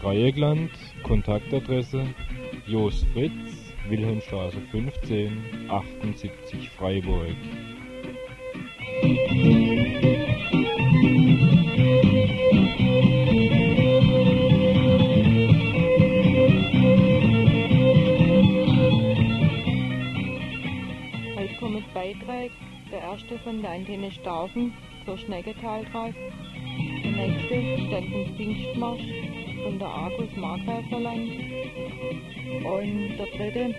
Dreieckland, Kontaktadresse Jos Fritz, Wilhelmstraße 15, 78 Freiburg. Heute kommt Beitrag, der erste von der Antenne Staufen zur Schnecketaltrasse. Der nächste stand vom Pfingstmarsch von der Argus Markgräferland. Und der dritte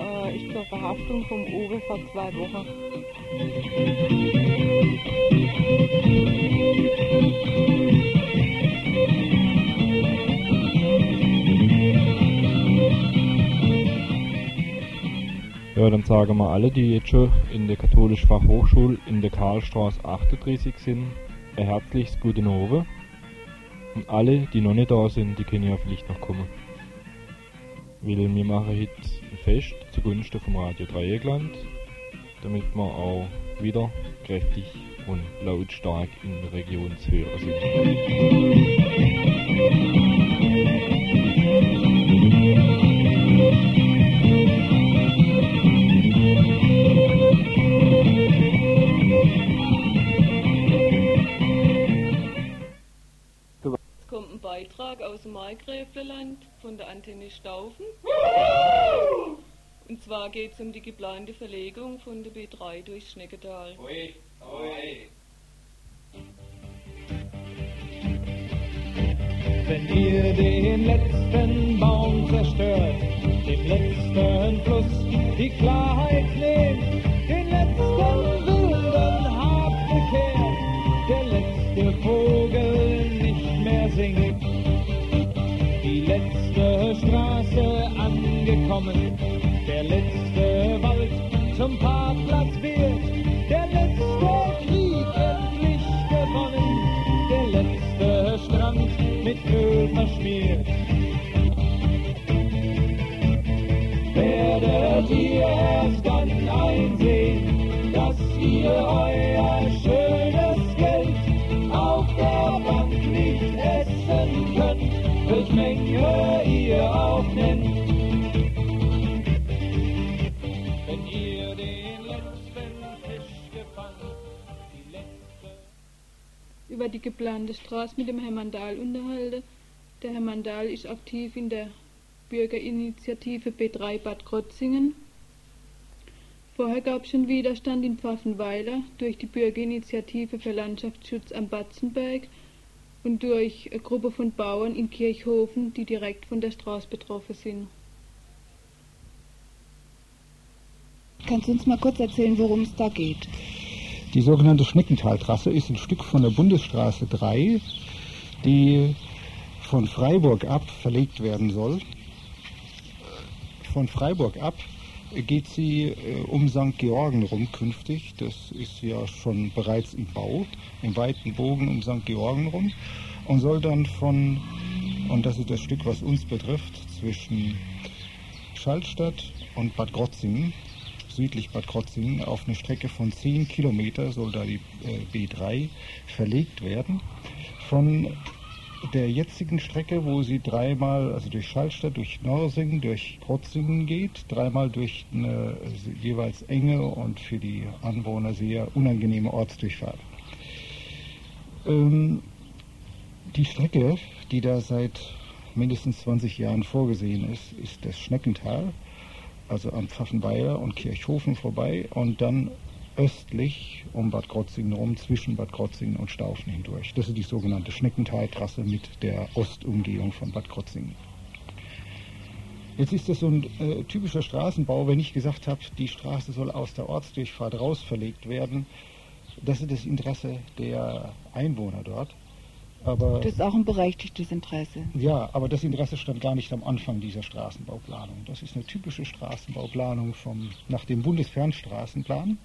äh, ist zur Verhaftung vom Uwe vor zwei Wochen. Ja, dann sagen wir alle, die jetzt schon in der katholischen Fachhochschule in der Karlstraße 38 sind, ein herzliches Guten Abend. Und alle, die noch nicht da sind, die können ja vielleicht noch kommen. Weil wir machen heute ein Fest zugunsten vom Radio Dreieckland, damit wir auch wieder kräftig und lautstark in der Region zu hören sind. Markgräflerland von der Antenne Staufen. Und zwar geht es um die geplante Verlegung von der B3 durch Schnecketal. Wenn ihr den letzten Baum zerstört, dem letzten Fluss die Klarheit nehmt, den letzten wilden Hab bekehrt, der letzte Vogel nicht mehr singt, angekommen, der letzte Wald zum Parkplatz wird, der letzte Krieg endlich gewonnen, der letzte Strand mit Öl verschmiert. Werdet ihr erst dann einsehen, dass ihr euer über die geplante Straße mit dem Herrn Mandal unterhalten. Der Herr Mandal ist aktiv in der Bürgerinitiative B3 Bad Krotzingen. Vorher gab es schon Widerstand in Pfaffenweiler durch die Bürgerinitiative für Landschaftsschutz am Batzenberg und durch eine Gruppe von Bauern in Kirchhofen, die direkt von der Straße betroffen sind. Kannst du uns mal kurz erzählen, worum es da geht? Die sogenannte Schneckentaltrasse ist ein Stück von der Bundesstraße 3, die von Freiburg ab verlegt werden soll. Von Freiburg ab geht sie äh, um St. Georgen rum künftig. Das ist ja schon bereits im Bau, im weiten Bogen um St. Georgen rum und soll dann von, und das ist das Stück, was uns betrifft, zwischen Schallstadt und Bad Krotzingen, südlich Bad Krotzingen, auf eine Strecke von 10 Kilometer soll da die äh, B3 verlegt werden. Von der jetzigen Strecke, wo sie dreimal, also durch Schallstadt, durch Norsingen, durch Krotzingen geht, dreimal durch eine jeweils enge und für die Anwohner sehr unangenehme Ortsdurchfahrt. Ähm, die Strecke, die da seit mindestens 20 Jahren vorgesehen ist, ist das Schneckental, also an Pfaffenweiler und Kirchhofen vorbei und dann östlich um Bad Krotzingen rum, zwischen Bad Krotzingen und Staufen hindurch. Das ist die sogenannte Schneckentaltrasse mit der Ostumgehung von Bad Krotzingen. Jetzt ist das so ein äh, typischer Straßenbau, wenn ich gesagt habe, die Straße soll aus der Ortsdurchfahrt raus verlegt werden. Das ist das Interesse der Einwohner dort. Aber Das ist auch ein berechtigtes Interesse. ja, aber das Interesse stand gar nicht am Anfang dieser Straßenbauplanung. Das ist eine typische Straßenbauplanung vom, nach dem Bundesfernstraßenplan.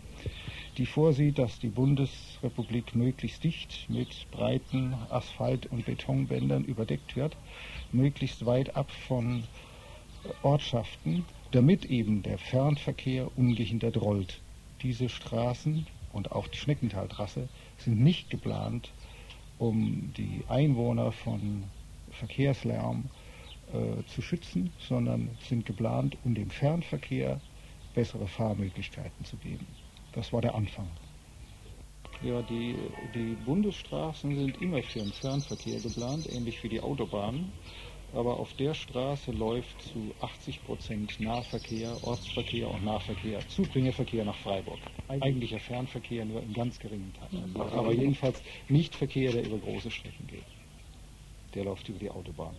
die vorsieht, dass die Bundesrepublik möglichst dicht mit breiten Asphalt- und Betonbändern überdeckt wird, möglichst weit ab von Ortschaften, damit eben der Fernverkehr ungehindert rollt. Diese Straßen und auch die Schneckentaltrasse sind nicht geplant, um die Einwohner von Verkehrslärm äh, zu schützen, sondern sind geplant, um dem Fernverkehr bessere Fahrmöglichkeiten zu geben. Das war der Anfang. Ja, die, die Bundesstraßen sind immer für den Fernverkehr geplant, ähnlich wie die Autobahnen. Aber auf der Straße läuft zu 80 Prozent Nahverkehr, Ortsverkehr und Nahverkehr, Zubringerverkehr nach Freiburg. Eigentlicher Fernverkehr nur in ganz geringen Teilen. Aber jedenfalls nicht Verkehr, der über große Strecken geht. Der läuft über die Autobahn.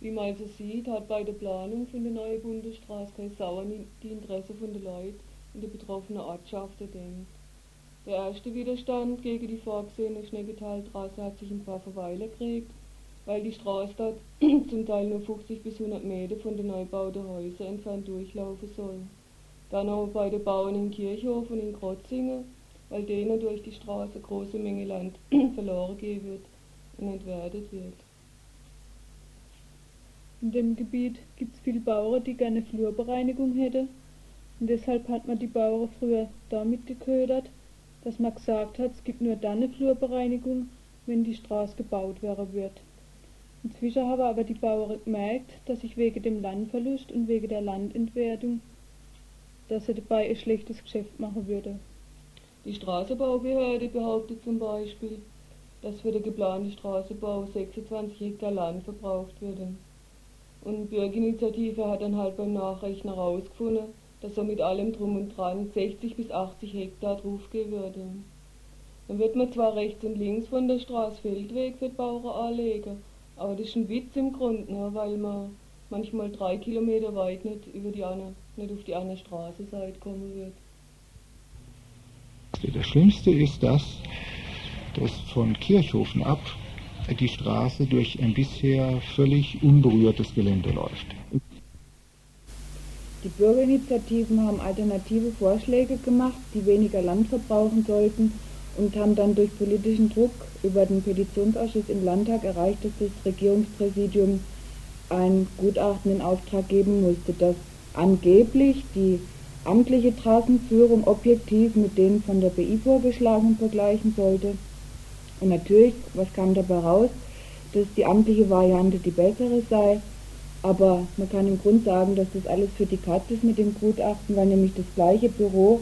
Wie man also sieht, hat bei der Planung von der neuen Bundesstraße kein Sauer die Interesse von den Leuten in den betroffenen Ortschaften denkt. Der erste Widerstand gegen die vorgesehene Schnecketaltrasse hat sich ein paar Verweiler gekriegt, weil die Straße dort zum Teil nur 50 bis 100 Meter von den neubauten Häusern entfernt durchlaufen soll. Dann auch bei den Bauern in Kirchhof und in Krotzingen, weil denen durch die Straße große Menge Land verloren gehen wird und entwertet wird. In dem Gebiet gibt es viele Bauern, die gerne Flurbereinigung hätten. Und deshalb hat man die Bauern früher damit geködert, dass man gesagt hat, es gibt nur dann eine Flurbereinigung, wenn die Straße gebaut werden wird. Inzwischen haben aber die Bauern gemerkt, dass sich wegen dem Landverlust und wegen der Landentwertung, dass sie dabei ein schlechtes Geschäft machen würde. Die Straßenbaubehörde behauptet zum Beispiel, dass für den geplanten Straßenbau 26 Hektar Land verbraucht würden. Und die Bürgerinitiative hat dann halt beim Nachrechnen herausgefunden, dass so mit allem drum und dran 60 bis 80 Hektar draufgehen würde. Dann wird man zwar rechts und links von der Straße Feldweg für die Bauern anlegen, aber das ist ein Witz im Grunde, ne, weil man manchmal drei Kilometer weit nicht, über die eine, nicht auf die andere Straßenseite kommen wird. Das Schlimmste ist das, dass von Kirchhofen ab die Straße durch ein bisher völlig unberührtes Gelände läuft. Die Bürgerinitiativen haben alternative Vorschläge gemacht, die weniger Land verbrauchen sollten und haben dann durch politischen Druck über den Petitionsausschuss im Landtag erreicht, dass das Regierungspräsidium ein Gutachten in Auftrag geben musste, das angeblich die amtliche Straßenführung objektiv mit den von der BI vorgeschlagenen vergleichen sollte. Und natürlich, was kam dabei raus? Dass die amtliche Variante die bessere sei. Aber man kann im Grunde sagen, dass das alles für die Katze ist mit dem Gutachten, weil nämlich das gleiche Büro,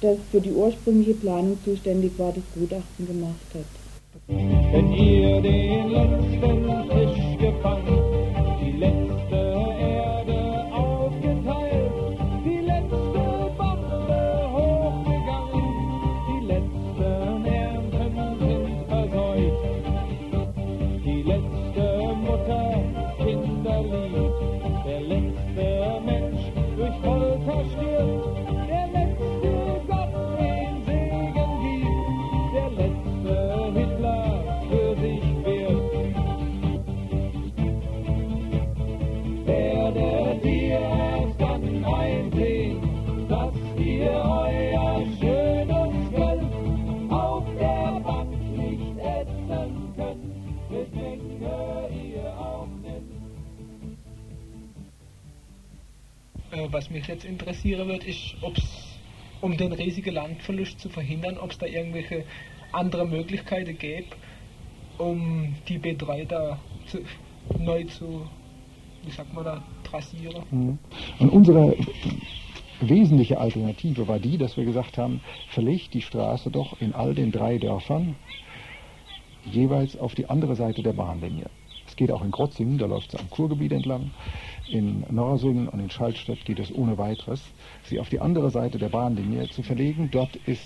das für die ursprüngliche Planung zuständig war, das Gutachten gemacht hat. Wenn ihr den letzten Fisch gefangen, Äh, was mich jetzt interessieren wird, ist, ob es, um den riesigen Landverlust zu verhindern, ob es da irgendwelche andere Möglichkeiten gäbe, um die B3 da zu, neu zu, wie sagt man da, trassieren. Mhm. Und unsere wesentliche Alternative war die, dass wir gesagt haben, verlegt die Straße doch in all den drei Dörfern jeweils auf die andere Seite der Bahnlinie. Es geht auch in Krotzingen, da läuft es am Kurgebiet entlang. In Norsingen und in Schaltstedt geht es ohne weiteres, sie auf die andere Seite der Bahnlinie zu verlegen. Dort ist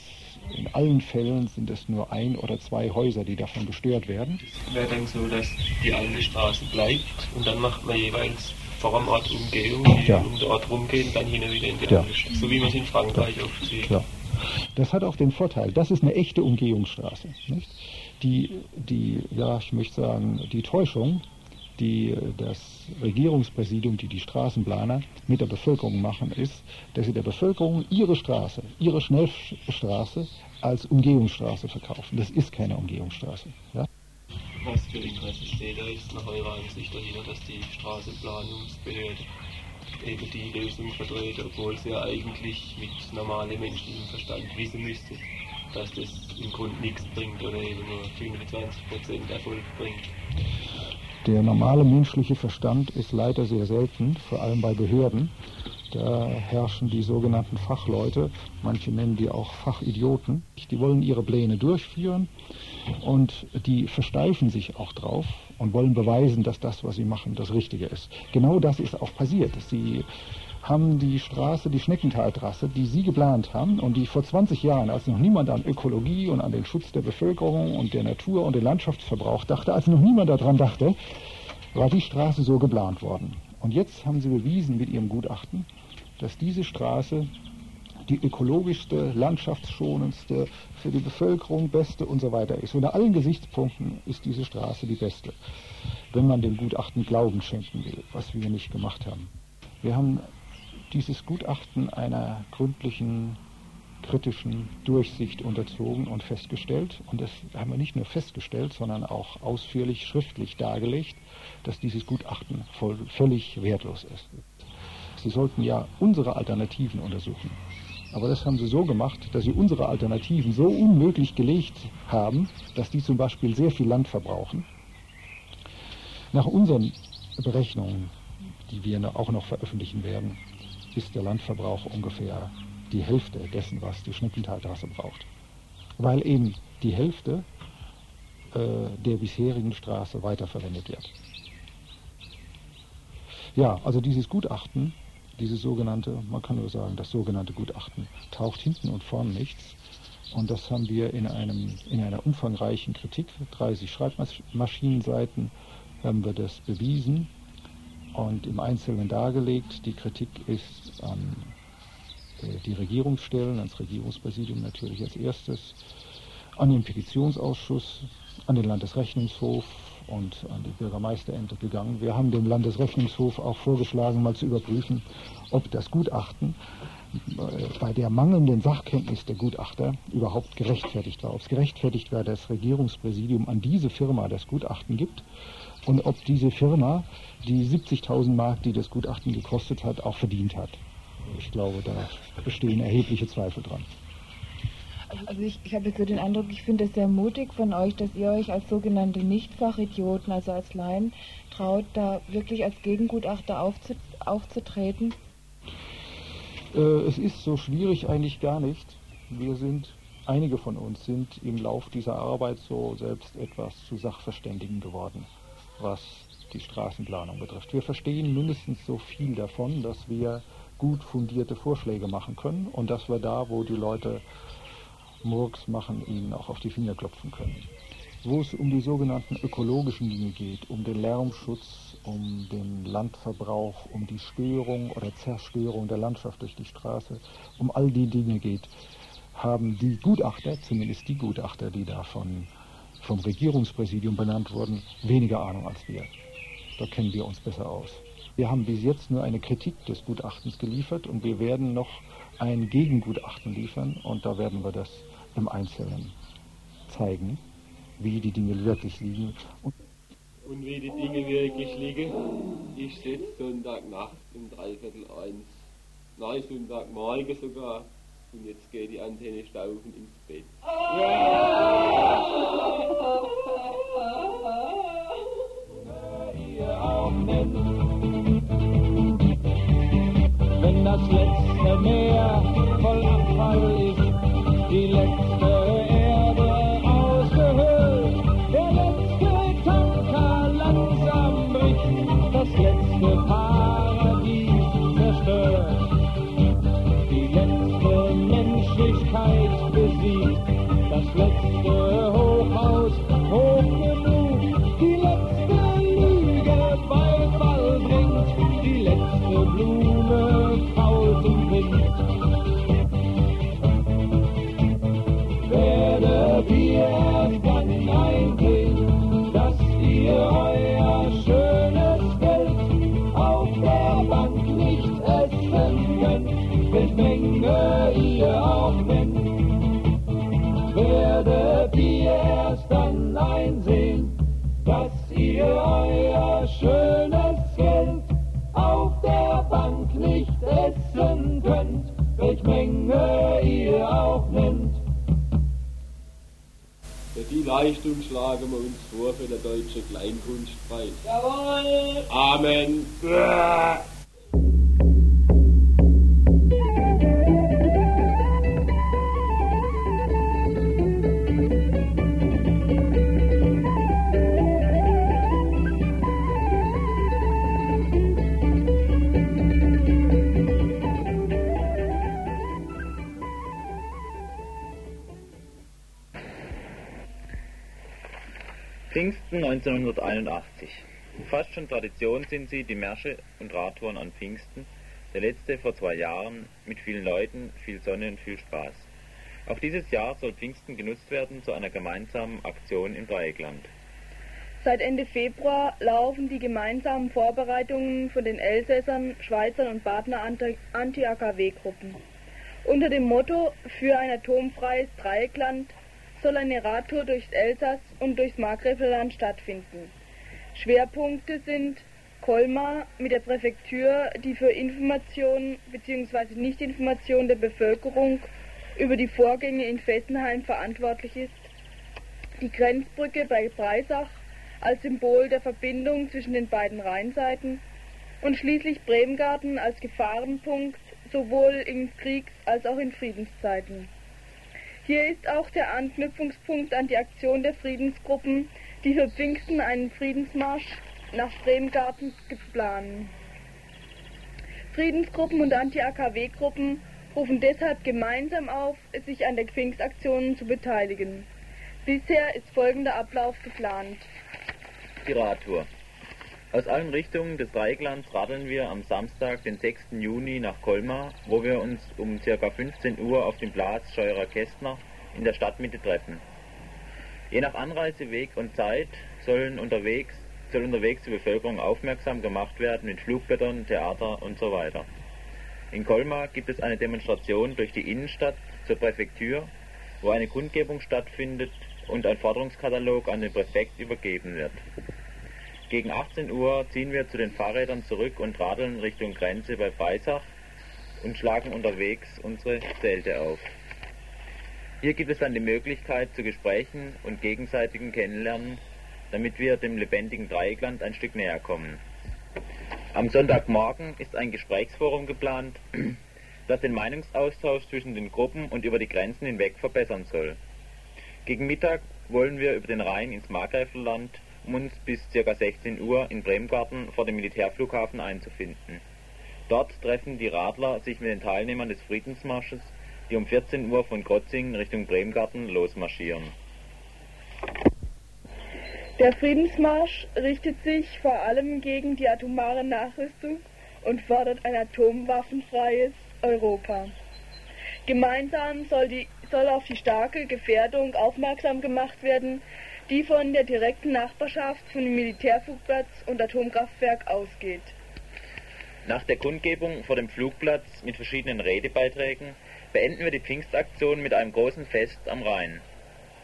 in allen Fällen sind es nur ein oder zwei Häuser, die davon gestört werden. wäre dann so, dass die alte Straße bleibt und dann macht man jeweils vor dem Ort Umgehung, Ja. um den Ort rumgehen, dann hin und wieder in die Ja. Stadt. So wie man es in Frankreich oft sieht. Klar. Das hat auch den Vorteil, das ist eine echte Umgehungsstraße. Nicht? Die, die, ja, ich möchte sagen, die Täuschung die das Regierungspräsidium, die die Straßenplaner mit der Bevölkerung machen, ist, dass sie der Bevölkerung ihre Straße, ihre Schnellstraße als Umgehungsstraße verkaufen. Das ist keine Umgehungsstraße. Ja? Was für Interesse steht da jetzt nach eurer Ansicht dahinter, dass die Straßenplanungsbehörde eben die Lösung verdreht, obwohl sie ja eigentlich mit normalem menschlichem Verstand wissen müsste, dass das im Grunde nichts bringt oder eben nur 25% Erfolg bringt. Der normale menschliche Verstand ist leider sehr selten, vor allem bei Behörden. Da herrschen die sogenannten Fachleute, manche nennen die auch Fachidioten. Die wollen ihre Pläne durchführen und die versteifen sich auch drauf und wollen beweisen, dass das, was sie machen, das Richtige ist. Genau das ist auch passiert. Sie haben die Straße, die Schneckentaltrasse, die Sie geplant haben und die vor 20 Jahren, als noch niemand an Ökologie und an den Schutz der Bevölkerung und der Natur und den Landschaftsverbrauch dachte, als noch niemand daran dachte, war die Straße so geplant worden. Und jetzt haben Sie bewiesen mit Ihrem Gutachten, dass diese Straße die ökologischste, landschaftsschonendste, für die Bevölkerung beste und so weiter ist. Unter allen Gesichtspunkten ist diese Straße die beste, wenn man dem Gutachten Glauben schenken will, was wir nicht gemacht haben. Wir haben dieses Gutachten einer gründlichen, kritischen Durchsicht unterzogen und festgestellt, und das haben wir nicht nur festgestellt, sondern auch ausführlich schriftlich dargelegt, dass dieses Gutachten voll, völlig wertlos ist. Sie sollten ja unsere Alternativen untersuchen. Aber das haben sie so gemacht, dass sie unsere Alternativen so unmöglich gelegt haben, dass die zum Beispiel sehr viel Land verbrauchen. Nach unseren Berechnungen, die wir auch noch veröffentlichen werden, ist der Landverbrauch ungefähr die Hälfte dessen, was die Schneckentaltrasse braucht. Weil eben die Hälfte äh, der bisherigen Straße weiterverwendet wird. Ja, also dieses Gutachten dieses sogenannte, man kann nur sagen, das sogenannte Gutachten taucht hinten und vorn nichts. Und das haben wir in, einem, in einer umfangreichen Kritik, 30 Schreibmaschinenseiten, haben wir das bewiesen und im Einzelnen dargelegt. Die Kritik ist an äh, die Regierungsstellen, ans Regierungspräsidium natürlich als erstes, an den Petitionsausschuss, an den Landesrechnungshof, und an die Bürgermeisterämter gegangen. Wir haben dem Landesrechnungshof auch vorgeschlagen, mal zu überprüfen, ob das Gutachten äh, bei der mangelnden Sachkenntnis der Gutachter überhaupt gerechtfertigt war. Ob es gerechtfertigt war, dass das Regierungspräsidium an diese Firma das Gutachten gibt und ob diese Firma die 70.000 Mark, die das Gutachten gekostet hat, auch verdient hat. Ich glaube, da bestehen erhebliche Zweifel dran. Also ich, ich habe jetzt so den Eindruck, ich finde es sehr mutig von euch, dass ihr euch als sogenannte Nichtfachidioten, also als Laien, traut, da wirklich als Gegengutachter aufzutreten. Äh, es ist so schwierig eigentlich gar nicht. Wir sind, einige von uns sind im Lauf dieser Arbeit so selbst etwas zu Sachverständigen geworden, was die Straßenplanung betrifft. Wir verstehen mindestens so viel davon, dass wir gut fundierte Vorschläge machen können und dass wir da, wo die Leute Murks machen, ihnen auch auf die Finger klopfen können. Wo es um die sogenannten ökologischen Dinge geht, um den Lärmschutz, um den Landverbrauch, um die Störung oder Zerstörung der Landschaft durch die Straße, um all die Dinge geht, haben die Gutachter, zumindest die Gutachter, die davon vom Regierungspräsidium benannt wurden, weniger Ahnung als wir. Da kennen wir uns besser aus. Wir haben bis jetzt nur eine Kritik des Gutachtens geliefert und wir werden noch ein Gegengutachten liefern und da werden wir das im Einzelnen zeigen, wie die Dinge wirklich liegen. Und, und wie die Dinge wirklich liegen, ich sitze Sonntagnacht um dreiviertel eins, nein, Sonntagmorgen sogar, und jetzt geht die Antenne stauchen ins Bett. Ja! Wenn das letzte Meer voll Abfall ist, die letzte Leistung schlagen wir uns vor für den Deutschen Kleinkunstpreis. Jawohl! Amen. Tradition sind sie, die Märsche und Radtouren an Pfingsten, der letzte vor zwei Jahren, mit vielen Leuten, viel Sonne und viel Spaß. Auch dieses Jahr soll Pfingsten genutzt werden zu einer gemeinsamen Aktion im Dreieckland. Seit Ende Februar laufen die gemeinsamen Vorbereitungen von den Elsässern, Schweizern und Partner Anti-AKW-Gruppen. Unter dem Motto Für ein atomfreies Dreieckland soll eine Radtour durchs Elsass und durchs Markgräflerland stattfinden. Schwerpunkte sind Colmar mit der Präfektur, die für Information bzw. Nichtinformation der Bevölkerung über die Vorgänge in Fessenheim verantwortlich ist, die Grenzbrücke bei Breisach als Symbol der Verbindung zwischen den beiden Rheinseiten und schließlich Bremgarten als Gefahrenpunkt sowohl in Kriegs- als auch in Friedenszeiten. Hier ist auch der Anknüpfungspunkt an die Aktion der Friedensgruppen, die für Pfingsten einen Friedensmarsch nach Bremgarten planen. Friedensgruppen und Anti-AKW-Gruppen rufen deshalb gemeinsam auf, sich an der Pfingstaktion zu beteiligen. Bisher ist folgender Ablauf geplant. Die Radtour. Aus allen Richtungen des Dreiecklands radeln wir am Samstag, den 6. Juni nach Colmar, wo wir uns um ca. 15 Uhr auf dem Platz Scheurer Kästner in der Stadtmitte treffen. Je nach Anreiseweg und Zeit sollen unterwegs, soll unterwegs die Bevölkerung aufmerksam gemacht werden mit Flugblättern, Theater und so weiter. In Colmar gibt es eine Demonstration durch die Innenstadt zur Präfektur, wo eine Kundgebung stattfindet und ein Forderungskatalog an den Präfekt übergeben wird. Gegen 18 Uhr ziehen wir zu den Fahrrädern zurück und radeln Richtung Grenze bei Breisach und schlagen unterwegs unsere Zelte auf. Hier gibt es dann die Möglichkeit zu Gesprächen und gegenseitigem Kennenlernen, damit wir dem lebendigen Dreieckland ein Stück näher kommen. Am Sonntagmorgen ist ein Gesprächsforum geplant, das den Meinungsaustausch zwischen den Gruppen und über die Grenzen hinweg verbessern soll. Gegen Mittag wollen wir über den Rhein ins Markgräflerland um uns bis ca. 16 Uhr in Bremgarten vor dem Militärflughafen einzufinden. Dort treffen die Radler sich mit den Teilnehmern des Friedensmarsches, die um 14 Uhr von Krotzingen Richtung Bremgarten losmarschieren. Der Friedensmarsch richtet sich vor allem gegen die atomare Nachrüstung und fordert ein atomwaffenfreies Europa. Gemeinsam soll, die, soll auf die starke Gefährdung aufmerksam gemacht werden, die von der direkten Nachbarschaft von dem Militärflugplatz und Atomkraftwerk ausgeht. Nach der Kundgebung vor dem Flugplatz mit verschiedenen Redebeiträgen beenden wir die Pfingstaktion mit einem großen Fest am Rhein.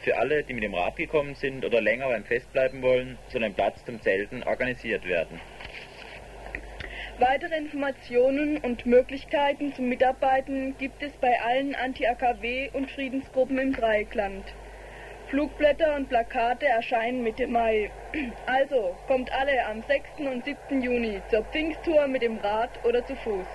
Für alle, die mit dem Rad gekommen sind oder länger beim Fest bleiben wollen, soll ein Platz zum Zelten organisiert werden. Weitere Informationen und Möglichkeiten zum Mitarbeiten gibt es bei allen Anti-AKW und Friedensgruppen im Dreieckland. Flugblätter und Plakate erscheinen Mitte Mai. Also kommt alle am 6. und 7. Juni zur Pfingsttour mit dem Rad oder zu Fuß.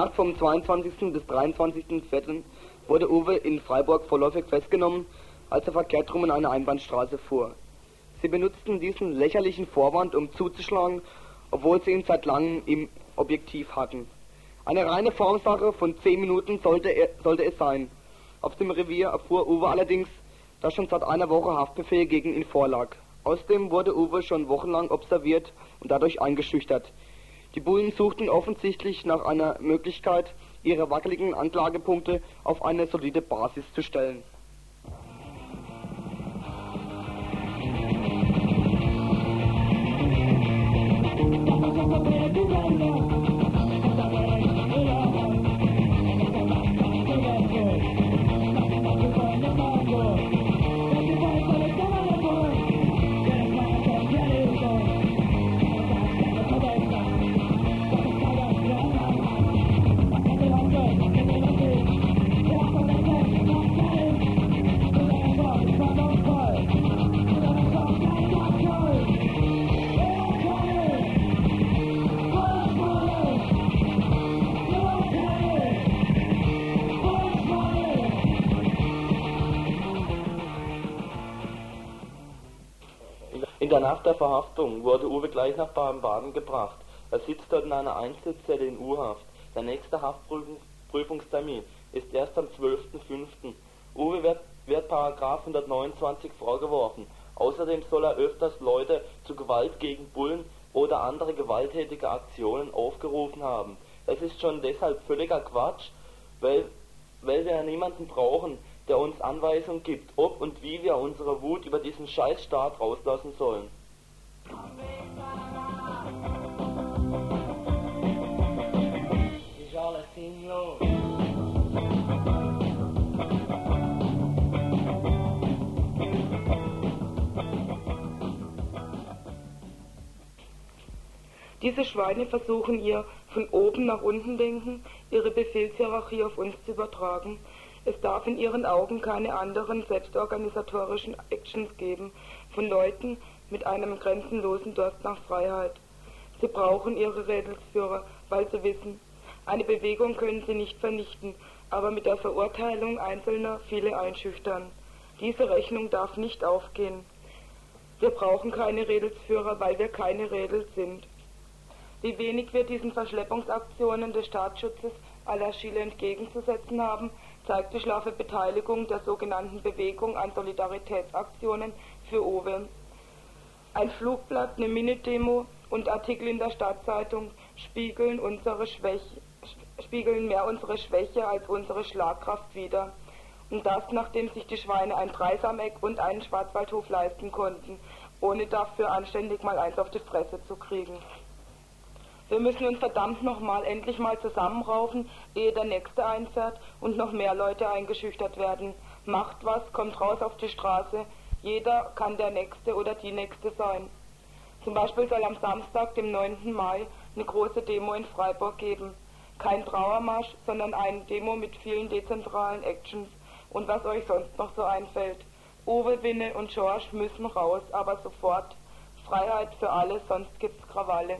Nacht vom 22. bis 23.04. wurde Uwe in Freiburg vorläufig festgenommen, als er verkehrt rum in eine Einbahnstraße fuhr. Sie benutzten diesen lächerlichen Vorwand, um zuzuschlagen, obwohl sie ihn seit langem im Objektiv hatten. Eine reine Formsache von 10 Minuten sollte, er, sollte es sein. Auf dem Revier erfuhr Uwe allerdings, dass schon seit einer Woche Haftbefehl gegen ihn vorlag. Außerdem wurde Uwe schon wochenlang observiert und dadurch eingeschüchtert. Die Bullen suchten offensichtlich nach einer Möglichkeit, ihre wackeligen Anklagepunkte auf eine solide Basis zu stellen. In der Nacht der Verhaftung wurde Uwe gleich nach Baden-Baden gebracht. Er sitzt dort in einer Einzelzelle in U-Haft. Der nächste Haftprüfungstermin ist erst am 12.05. Uwe wird, wird Paragraph 129 vorgeworfen. Außerdem soll er öfters Leute zu Gewalt gegen Bullen oder andere gewalttätige Aktionen aufgerufen haben. Es ist schon deshalb völliger Quatsch, weil, weil wir ja niemanden brauchen, der uns Anweisungen gibt, ob und wie wir unsere Wut über diesen Scheißstaat rauslassen sollen. Ist alles sinnlos. Diese Schweine versuchen ihr von oben nach unten denken, ihre Befehlshierarchie auf uns zu übertragen. Es darf in ihren Augen keine anderen selbstorganisatorischen Actions geben von Leuten mit einem grenzenlosen Durst nach Freiheit. Sie brauchen ihre Rädelsführer, weil sie wissen, eine Bewegung können sie nicht vernichten, aber mit der Verurteilung Einzelner viele einschüchtern. Diese Rechnung darf nicht aufgehen. Wir brauchen keine Rädelsführer, weil wir keine Rädel sind. Wie wenig wir diesen Verschleppungsaktionen des Staatsschutzes aller Chile entgegenzusetzen haben, zeigt die schlaffe Beteiligung der sogenannten Bewegung an Solidaritätsaktionen für Owe. Ein Flugblatt, eine Minidemo und Artikel in der Stadtzeitung spiegeln, unsere Schwäche, spiegeln mehr unsere Schwäche als unsere Schlagkraft wider. Und das, nachdem sich die Schweine ein Dreisameck und einen Schwarzwaldhof leisten konnten, ohne dafür anständig mal eins auf die Fresse zu kriegen. Wir müssen uns verdammt nochmal endlich mal zusammenraufen, ehe der Nächste einfährt und noch mehr Leute eingeschüchtert werden. Macht was, kommt raus auf die Straße. Jeder kann der Nächste oder die Nächste sein. Zum Beispiel soll am Samstag, dem 9. Mai, eine große Demo in Freiburg geben. Kein Trauermarsch, sondern eine Demo mit vielen dezentralen Actions und was euch sonst noch so einfällt. Uwe, Winne und George müssen raus, aber sofort. Freiheit für alle, sonst gibt's Krawalle.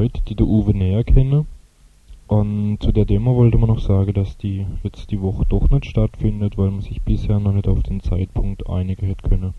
Leute, die der Uwe näher kennen. Und zu der Demo wollte man noch sagen, dass die jetzt die Woche doch nicht stattfindet, weil man sich bisher noch nicht auf den Zeitpunkt einigen hätte können.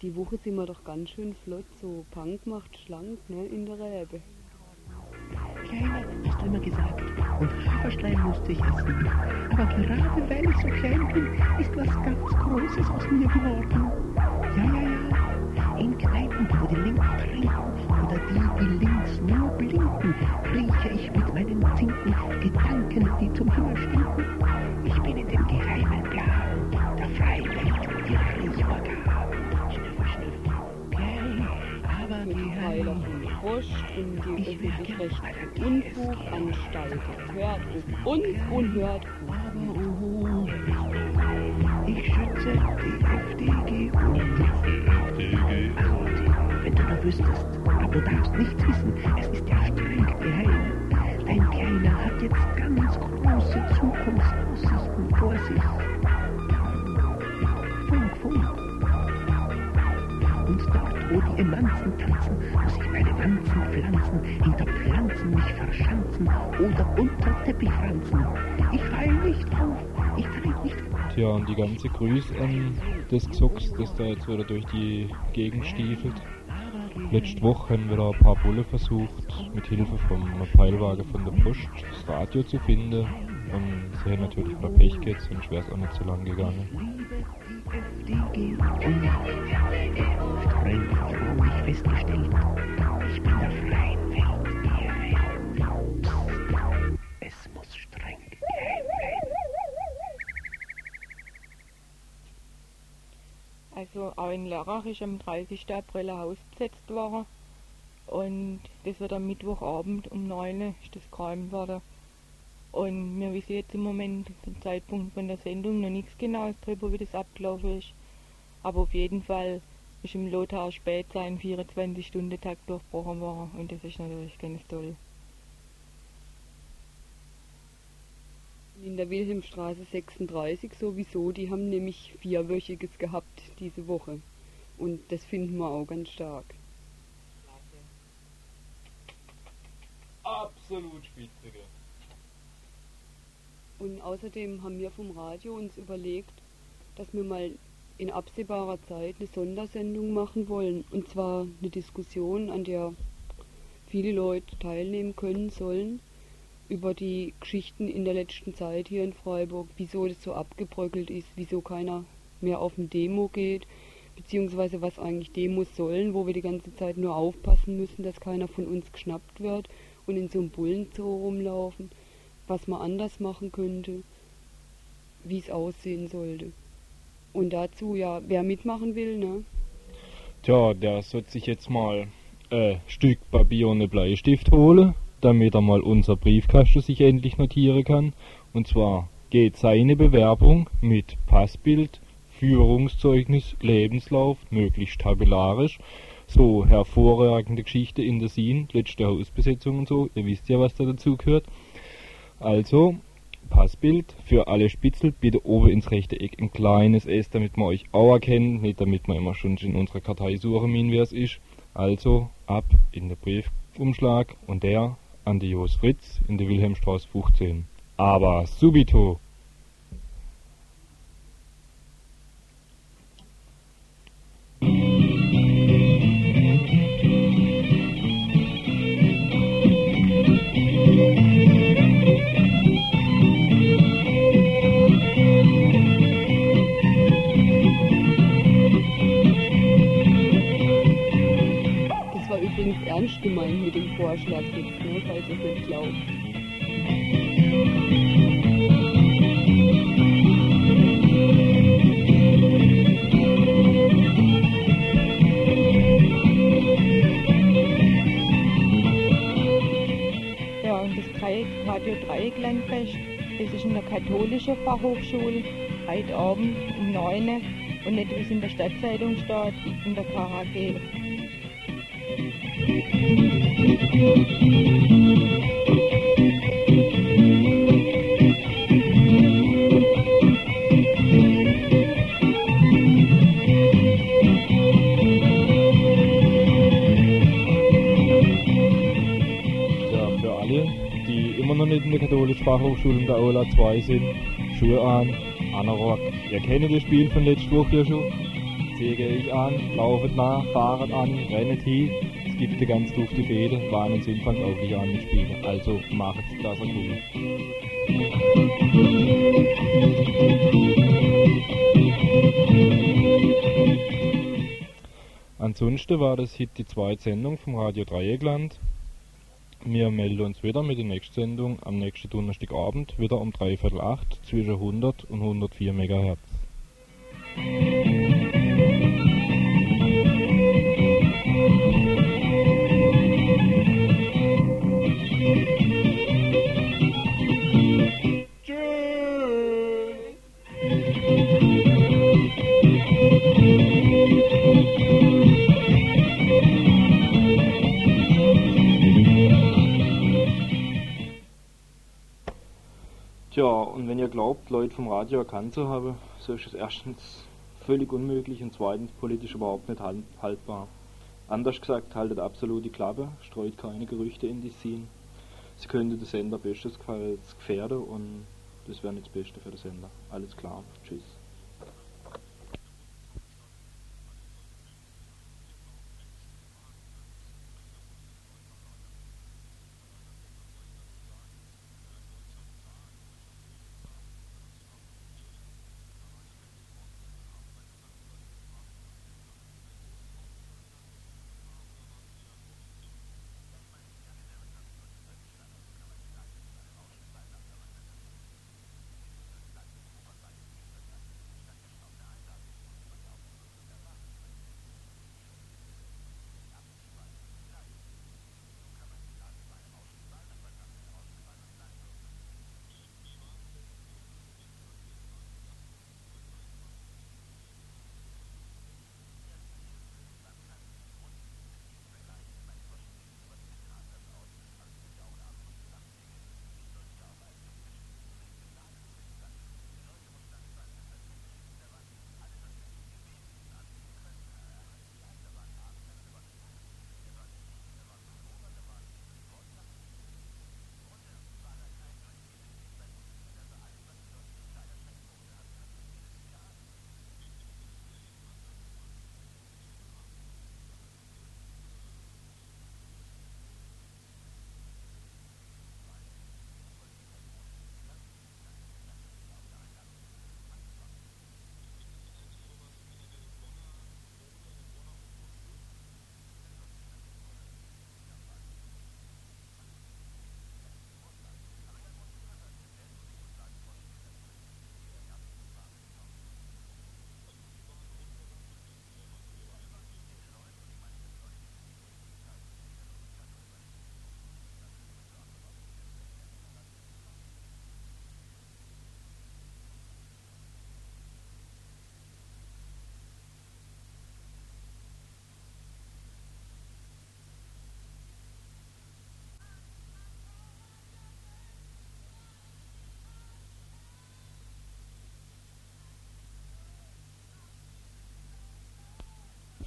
Die Woche sind wir doch ganz schön flott, so Punk macht schlank, ne, in der Rebe. Kleiner, hast du immer gesagt, und Haferschleim musste ich essen. Aber gerade weil ich so klein bin, ist was ganz Großes aus mir geworden. Ja, ja, ja. In Kneipen, wo die Linken trinken oder die, die links nur blinken, rieche ich mit meinen Zinken Gedanken, die zum Himmel stinken. Ich bin in dem geheimen Plan der freien geheim. von Frost und die öffentlich-rechtlichen Unfuganstalt. Hört auf uns und hört ich schütze die FDG und wenn du nur wüsstest, aber du darfst nichts wissen, es ist ja streng geheim. Dein Kleiner hat jetzt ganz große Zukunftsaussichten vor sich. Wo die Emanzen tanzen, muss ich meine Wanzen pflanzen, hinter Pflanzen mich verschanzen oder unter Teppich franzen. Ich fall nicht auf, ich fall nicht auf. Tja, und die ganze Grüße an des Gesucks, das da jetzt wieder durch die Gegend stiefelt. Letzte Woche haben wir da ein paar Bulle versucht, mit Hilfe vom Peilwagen von der Post das Radio zu finden. Und sie haben natürlich wieder Pech gehabt, sonst wäre es auch nicht so lang gegangen. Vertraulich festgestellt, ich bin Welt geheim. Es muss streng. Also auch in Lörrach ist am 30. April ein Haus besetzt worden und das wird am Mittwochabend um 9 Uhr ist das geräumt worden. Und wir wissen jetzt im Moment, zum Zeitpunkt von der Sendung, noch nichts Genaues darüber, wie das abgelaufen ist. Aber auf jeden Fall ist im Lothar spät sein 24-Stunden-Takt durchbrochen worden und das ist natürlich ganz toll. In der Wilhelmstraße 36 sowieso, die haben nämlich vierwöchiges gehabt diese Woche. Und das finden wir auch ganz stark. Absolut spitzige. Und außerdem haben wir vom Radio uns überlegt, dass wir mal in absehbarer Zeit eine Sondersendung machen wollen. Und zwar eine Diskussion, an der viele Leute teilnehmen können sollen, über die Geschichten in der letzten Zeit hier in Freiburg, wieso das so abgebröckelt ist, wieso keiner mehr auf eine Demo geht, beziehungsweise was eigentlich Demos sollen, wo wir die ganze Zeit nur aufpassen müssen, dass keiner von uns geschnappt wird und in so einem Bullenzoo rumlaufen, was man anders machen könnte, wie es aussehen sollte. Und dazu, ja, wer mitmachen will, ne? Tja, der sollte sich jetzt mal ein Stück Papier und einen Bleistift holen, damit er mal unser Briefkasten sich endlich notieren kann. Und zwar geht seine Bewerbung mit Passbild, Führungszeugnis, Lebenslauf, möglichst tabellarisch, so hervorragende Geschichte in der Sien, letzte Hausbesetzung und so, ihr wisst ja, was da dazu gehört. Also, Passbild für alle Spitzel, bitte oben ins rechte Eck ein kleines S, damit man euch auch erkennt, nicht damit man immer schon in unserer Kartei suchen müssen, wer es ist. Also, ab in den Briefumschlag und der an die Jos Fritz in der Wilhelmstraße 15. Aber subito! Vorschlag jetzt, ne, falls es nicht glaubt. Radio Dreiecklandfest, das ist in der katholischen Fachhochschule heute Abend um 9 Uhr und nicht wie es in der Stadtzeitung steht, in der KHG. Ja, für alle, die immer noch nicht in der katholischen Fachhochschule in der Aula 2 sind, Schuhe an, Anorak. Ihr kennt das Spiel von letzter Woche ja schon. Säge ich an, laufet nach, fahret an, rennet hin. Gibt eine ganz dufte Fede, waren und sind auch an mitspielen. Also macht das cool. Ansonsten war das hier die zweite Sendung vom Radio Dreieckland. Wir melden uns wieder mit der nächsten Sendung am nächsten Donnerstagabend, wieder um dreiviertel acht zwischen 100 und 104 MHz. Tja, und wenn ihr glaubt, Leute vom Radio erkannt zu haben, so ist es erstens völlig unmöglich und zweitens politisch überhaupt nicht halt- haltbar. Anders gesagt, haltet absolut die Klappe, streut keine Gerüchte in die Scene. Sie könnte den Sender bestesfalls gefährden und das wäre nicht das Beste für den Sender. Alles klar, tschüss.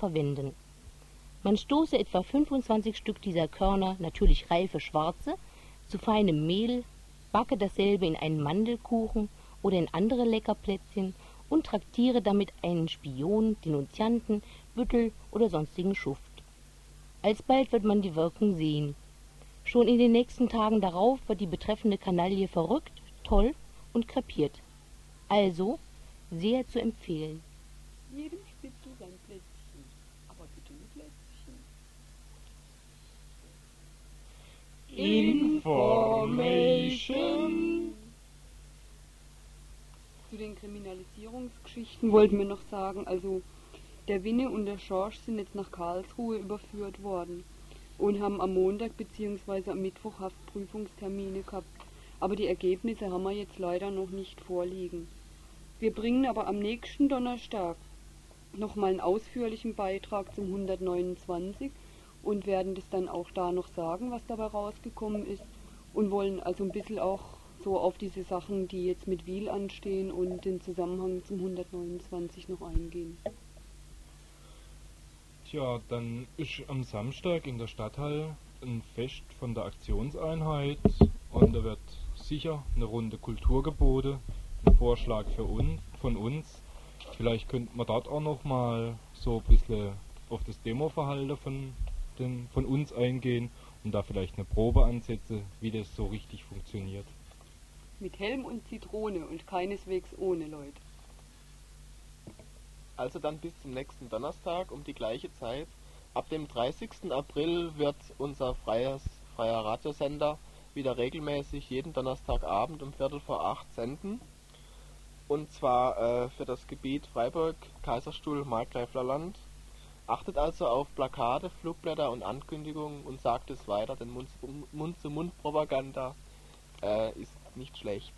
Verwenden. Man stoße etwa 25 Stück dieser Körner, natürlich reife schwarze, zu feinem Mehl, backe dasselbe in einen Mandelkuchen oder in andere Leckerplätzchen und traktiere damit einen Spion, Denunzianten, Büttel oder sonstigen Schuft. Alsbald wird man die Wirkung sehen. Schon in den nächsten Tagen darauf wird die betreffende Kanaille verrückt, toll und krepiert. Also sehr zu empfehlen. Jedem Spitzel sein Plätzchen, aber bitte mit Lätzchen. Information. Zu den Kriminalisierungsgeschichten wollten wir noch sagen, also der Winne und der Schorsch sind jetzt nach Karlsruhe überführt worden und haben am Montag bzw. am Mittwoch Haftprüfungstermine gehabt. Aber die Ergebnisse haben wir jetzt leider noch nicht vorliegen. Wir bringen aber am nächsten Donnerstag nochmal einen ausführlichen Beitrag zum 129 und werden das dann auch da noch sagen, was dabei rausgekommen ist und wollen also ein bisschen auch so auf diese Sachen, die jetzt mit Wiel anstehen und den Zusammenhang zum 129 noch eingehen. Tja, dann ist am Samstag in der Stadthalle ein Fest von der Aktionseinheit und da wird sicher eine Runde Kultur geboten. Ein Vorschlag für uns, von uns. Vielleicht könnte man dort auch noch mal so ein bisschen auf das Demoverhalten von, den, von uns eingehen und da vielleicht eine Probe ansetzen, wie das so richtig funktioniert. Mit Helm und Zitrone und keineswegs ohne, Leute. Also dann bis zum nächsten Donnerstag um die gleiche Zeit. Ab dem 30. April wird unser freies, freier Radiosender wieder regelmäßig jeden Donnerstagabend um Viertel vor acht senden. Und zwar äh, für das Gebiet Freiburg, Kaiserstuhl, Markgräflerland. Achtet also auf Plakate, Flugblätter und Ankündigungen und sagt es weiter, denn Mund-zu-Mund-Propaganda äh, ist nicht schlecht.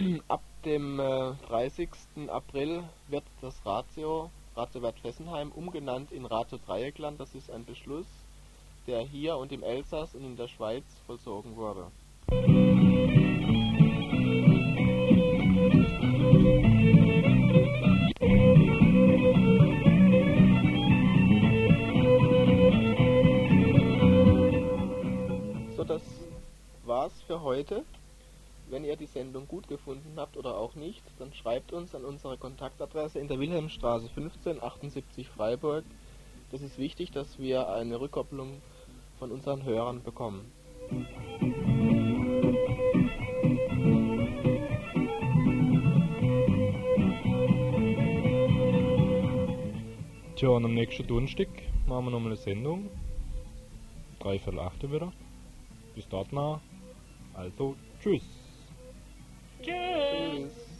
Ab dem äh, 30. April wird das Ratio, Ratio Bad Fessenheim, umgenannt in Ratio Dreieckland. Das ist ein Beschluss, der hier und im Elsass und in der Schweiz vollzogen wurde. So, das war's für heute. Wenn ihr die Sendung gut gefunden habt oder auch nicht, dann schreibt uns an unsere Kontaktadresse in der Wilhelmstraße 15 78 Freiburg. Das ist wichtig, dass wir eine Rückkopplung von unseren Hörern bekommen. Tja, und am nächsten Donnerstag machen wir nochmal eine Sendung. Dreiviertel achte wieder bis dort mal. Also tschüss. Tschüss. tschüss.